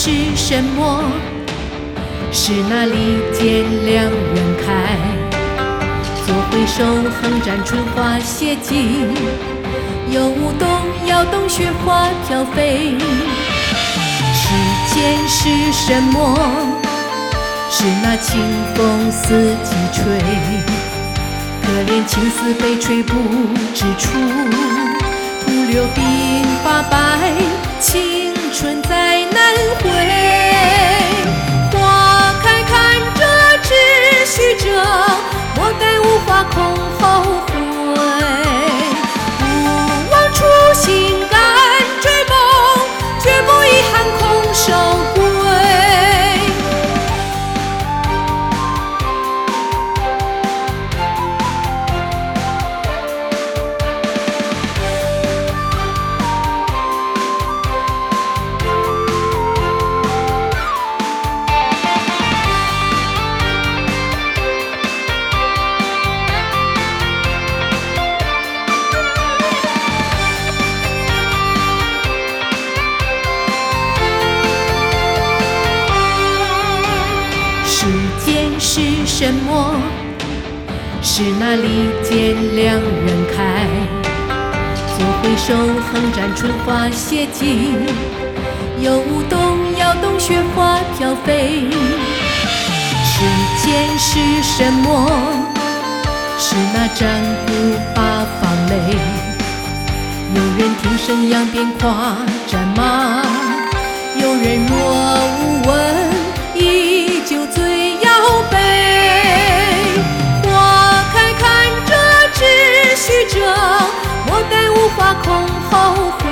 是什么？是那利剑两人开，左回首横展春花谢尽，右舞动摇动雪花飘飞。世间是什么？是那清风四季吹，可怜青丝被吹不知处，空间是什么？是那利剑两人开，左回首横斩春花写景，右舞动摇动雪花飘飞。世间是什么？是那战鼓八方擂，有人听声扬鞭跨战马，有人若无闻，花空后。